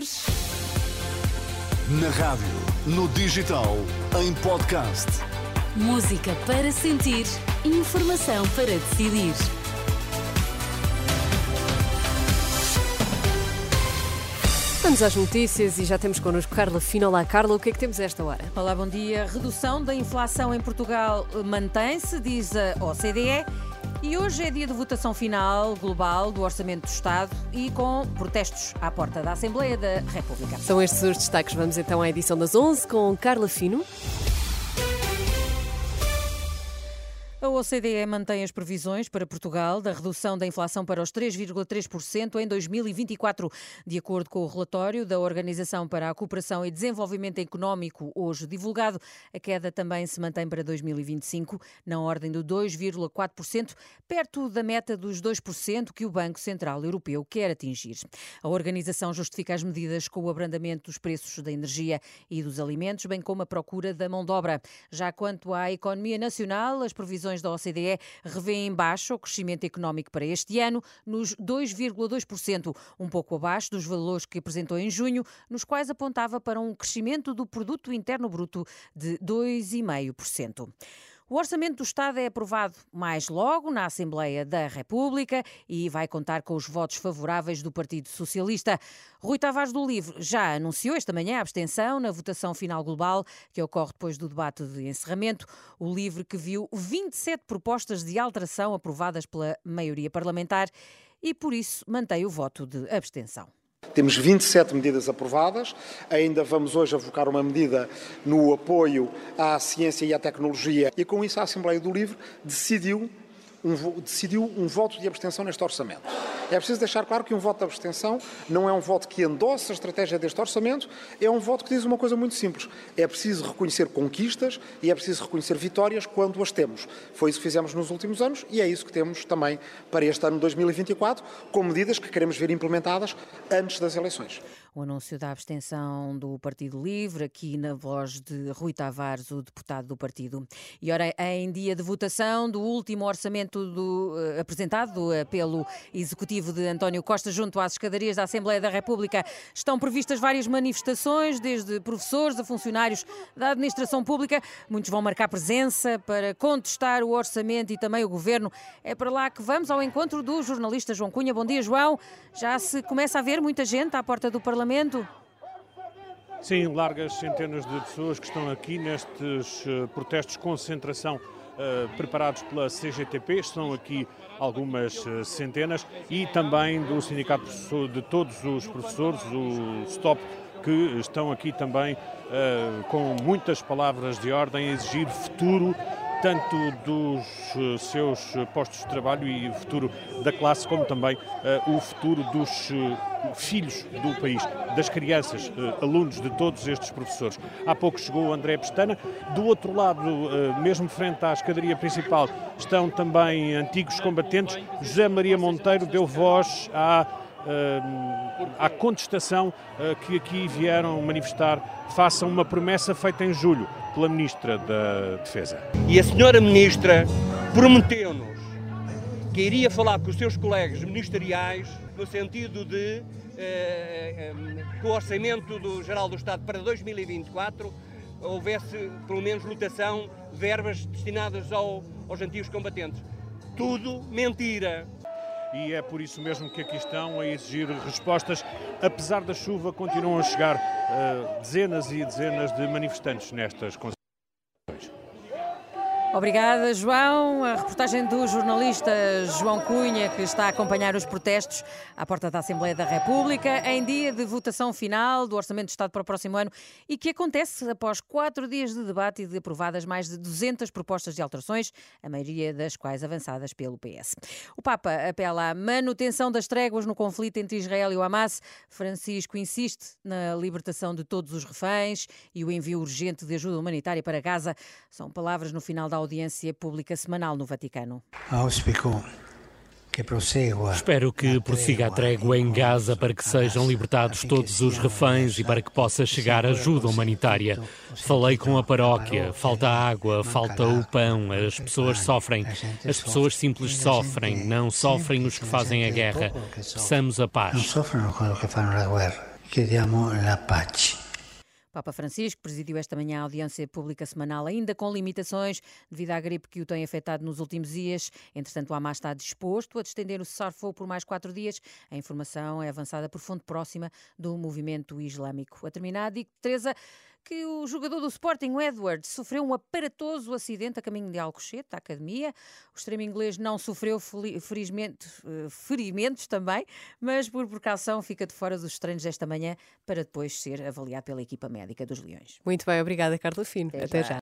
Açores. Na rádio, no digital, em podcast. Música para sentir, informação para decidir. Vamos às notícias e já temos connosco Carla Fino. Olá, Carla, o que é que temos a esta hora? Olá, bom dia. Redução da inflação em Portugal mantém-se, diz a OCDE. E hoje é dia de votação final global do Orçamento do Estado e com protestos à porta da Assembleia da República. São estes os destaques. Vamos então à edição das 11 com Carla Fino. A OCDE mantém as previsões para Portugal da redução da inflação para os 3,3% em 2024. De acordo com o relatório da Organização para a Cooperação e Desenvolvimento Económico, hoje divulgado, a queda também se mantém para 2025, na ordem do 2,4%, perto da meta dos 2% que o Banco Central Europeu quer atingir. A organização justifica as medidas com o abrandamento dos preços da energia e dos alimentos, bem como a procura da mão de obra. Já quanto à economia nacional, as previsões da OCDE revêem em baixo o crescimento económico para este ano, nos 2,2%, um pouco abaixo dos valores que apresentou em junho, nos quais apontava para um crescimento do produto interno bruto de 2,5%. O Orçamento do Estado é aprovado mais logo na Assembleia da República e vai contar com os votos favoráveis do Partido Socialista. Rui Tavares do Livre já anunciou esta manhã a abstenção na votação final global que ocorre depois do debate de encerramento. O Livre que viu 27 propostas de alteração aprovadas pela maioria parlamentar e por isso mantém o voto de abstenção. Temos 27 medidas aprovadas, ainda vamos hoje avocar uma medida no apoio à ciência e à tecnologia, e com isso a Assembleia do Livro decidiu um, decidiu um voto de abstenção neste orçamento. É preciso deixar claro que um voto de abstenção não é um voto que endossa a estratégia deste orçamento, é um voto que diz uma coisa muito simples. É preciso reconhecer conquistas e é preciso reconhecer vitórias quando as temos. Foi isso que fizemos nos últimos anos e é isso que temos também para este ano 2024, com medidas que queremos ver implementadas antes das eleições o anúncio da abstenção do Partido Livre, aqui na voz de Rui Tavares, o deputado do partido. E ora, em dia de votação do último orçamento do, uh, apresentado uh, pelo Executivo de António Costa junto às escadarias da Assembleia da República, estão previstas várias manifestações, desde professores a funcionários da administração pública. Muitos vão marcar presença para contestar o orçamento e também o governo. É para lá que vamos ao encontro do jornalista João Cunha. Bom dia, João. Já se começa a ver muita gente à porta do Parlamento Parlamento? Sim, largas centenas de pessoas que estão aqui nestes uh, protestos de concentração uh, preparados pela CGTP, estão aqui algumas uh, centenas, e também do Sindicato de todos os professores, o STOP, que estão aqui também com muitas palavras de ordem a exigir futuro tanto dos eh, seus postos de trabalho e o futuro da classe, como também uh, o futuro dos uh, filhos do país, das crianças, uh, alunos de todos estes professores. Há pouco chegou o André Pestana. Do outro lado, mesmo frente à escadaria principal, estão também antigos combatentes. José Maria Monteiro deu voz à à contestação que aqui vieram manifestar face a uma promessa feita em julho pela Ministra da Defesa. E a senhora Ministra prometeu-nos que iria falar com os seus colegas ministeriais no sentido de eh, eh, que o orçamento do Geral do Estado para 2024 houvesse pelo menos lotação verbas destinadas ao, aos antigos combatentes. Tudo mentira e é por isso mesmo que aqui estão a exigir respostas. Apesar da chuva, continuam a chegar uh, dezenas e dezenas de manifestantes nestas Obrigada, João. A reportagem do jornalista João Cunha, que está a acompanhar os protestos à porta da Assembleia da República, em dia de votação final do Orçamento de Estado para o próximo ano e que acontece após quatro dias de debate e de aprovadas mais de 200 propostas de alterações, a maioria das quais avançadas pelo PS. O Papa apela à manutenção das tréguas no conflito entre Israel e o Hamas. Francisco insiste na libertação de todos os reféns e o envio urgente de ajuda humanitária para Gaza. São palavras no final da audiência pública semanal no Vaticano. Espero que prossiga a trégua em Gaza para que sejam libertados todos os reféns e para que possa chegar ajuda humanitária. Falei com a paróquia, falta água, falta o pão, as pessoas sofrem. As pessoas simples sofrem, não sofrem os que fazem a guerra. Peçamos a paz. chiediamo la pace. Papa Francisco presidiu esta manhã a audiência pública semanal, ainda com limitações devido à gripe que o tem afetado nos últimos dias. Entretanto, o Hamas está disposto a estender o cessar-fogo por mais quatro dias. A informação é avançada por fonte próxima do movimento islâmico. A terminar, digo, Teresa, que o jogador do Sporting, o Edward, sofreu um aparatoso acidente a caminho de Alcochete, da academia. O extremo inglês não sofreu eh, ferimentos também, mas por precaução fica de fora dos treinos desta manhã para depois ser avaliado pela equipa médica dos Leões. Muito bem, obrigada, Carla Fino. Até, Até já. já.